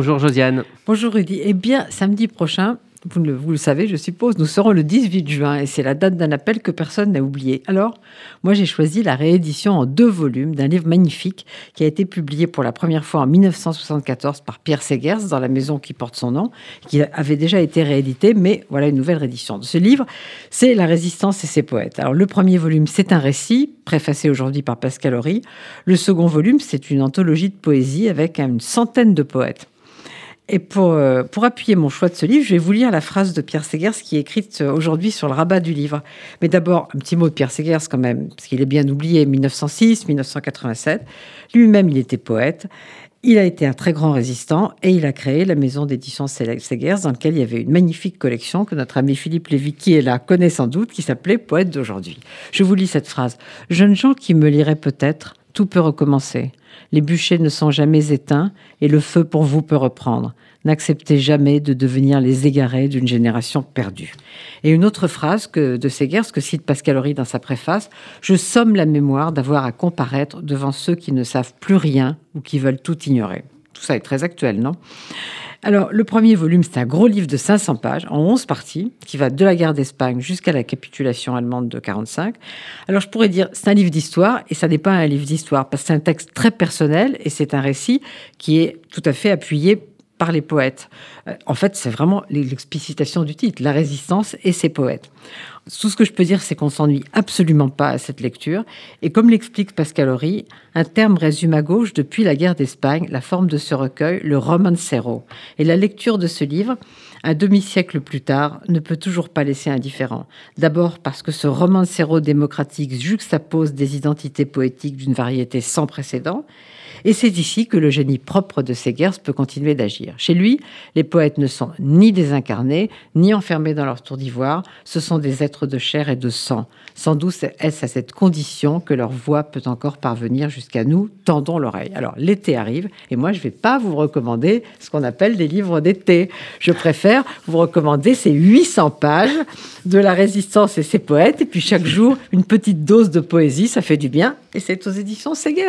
Bonjour Josiane. Bonjour Rudy. Eh bien, samedi prochain, vous le, savez, je suppose, nous serons le 18 juin et c'est la date d'un appel que personne n'a oublié. Alors, moi j'ai choisi la réédition en deux volumes d'un livre magnifique qui a été publié pour la première fois en 1974 par Pierre Segers dans la maison qui porte son nom, qui avait déjà été réédité, mais voilà une nouvelle réédition. De ce livre, c'est La résistance et ses poètes. Alors, le premier volume, c'est un récit, préfacé aujourd'hui par Pascal Horry. Le second volume, c'est une anthologie de poésie avec une centaine de poètes. Et pour, euh, pour appuyer mon choix de ce livre, je vais vous lire la phrase de Pierre Segers qui est écrite euh, aujourd'hui sur le rabat du livre. Mais d'abord, un petit mot de Pierre Segers quand même, parce qu'il est bien oublié, 1906, 1987. Lui-même, il était poète. Il a été un très grand résistant et il a créé la maison d'édition Segers dans laquelle il y avait une magnifique collection que notre ami Philippe Lévy, qui est là, connaît sans doute, qui s'appelait Poète d'aujourd'hui. Je vous lis cette phrase. Jeunes gens qui me liraient peut-être, tout peut recommencer. Les bûchers ne sont jamais éteints et le feu pour vous peut reprendre. N'acceptez jamais de devenir les égarés d'une génération perdue. Et une autre phrase que, de Segers que cite Pascal Horry dans sa préface Je somme la mémoire d'avoir à comparaître devant ceux qui ne savent plus rien ou qui veulent tout ignorer. Tout ça est très actuel, non? Alors, le premier volume, c'est un gros livre de 500 pages, en 11 parties, qui va de la guerre d'Espagne jusqu'à la capitulation allemande de 45. Alors, je pourrais dire, c'est un livre d'histoire, et ça n'est pas un livre d'histoire, parce que c'est un texte très personnel, et c'est un récit qui est tout à fait appuyé par les poètes. Euh, en fait, c'est vraiment l'explicitation du titre, la résistance et ses poètes. Tout ce que je peux dire, c'est qu'on s'ennuie absolument pas à cette lecture. Et comme l'explique Pascal Horry, un terme résume à gauche depuis la guerre d'Espagne la forme de ce recueil, le romancero. Et la lecture de ce livre, un demi-siècle plus tard, ne peut toujours pas laisser indifférent. D'abord parce que ce romancero démocratique juxtapose des identités poétiques d'une variété sans précédent. Et c'est ici que le génie propre de Segers peut continuer d'agir. Chez lui, les poètes ne sont ni désincarnés, ni enfermés dans leur tour d'ivoire, ce sont des êtres de chair et de sang. Sans doute est-ce à cette condition que leur voix peut encore parvenir jusqu'à nous. Tendons l'oreille. Alors, l'été arrive, et moi, je ne vais pas vous recommander ce qu'on appelle des livres d'été. Je préfère vous recommander ces 800 pages de la résistance et ses poètes, et puis chaque jour, une petite dose de poésie, ça fait du bien, et c'est aux éditions Segers.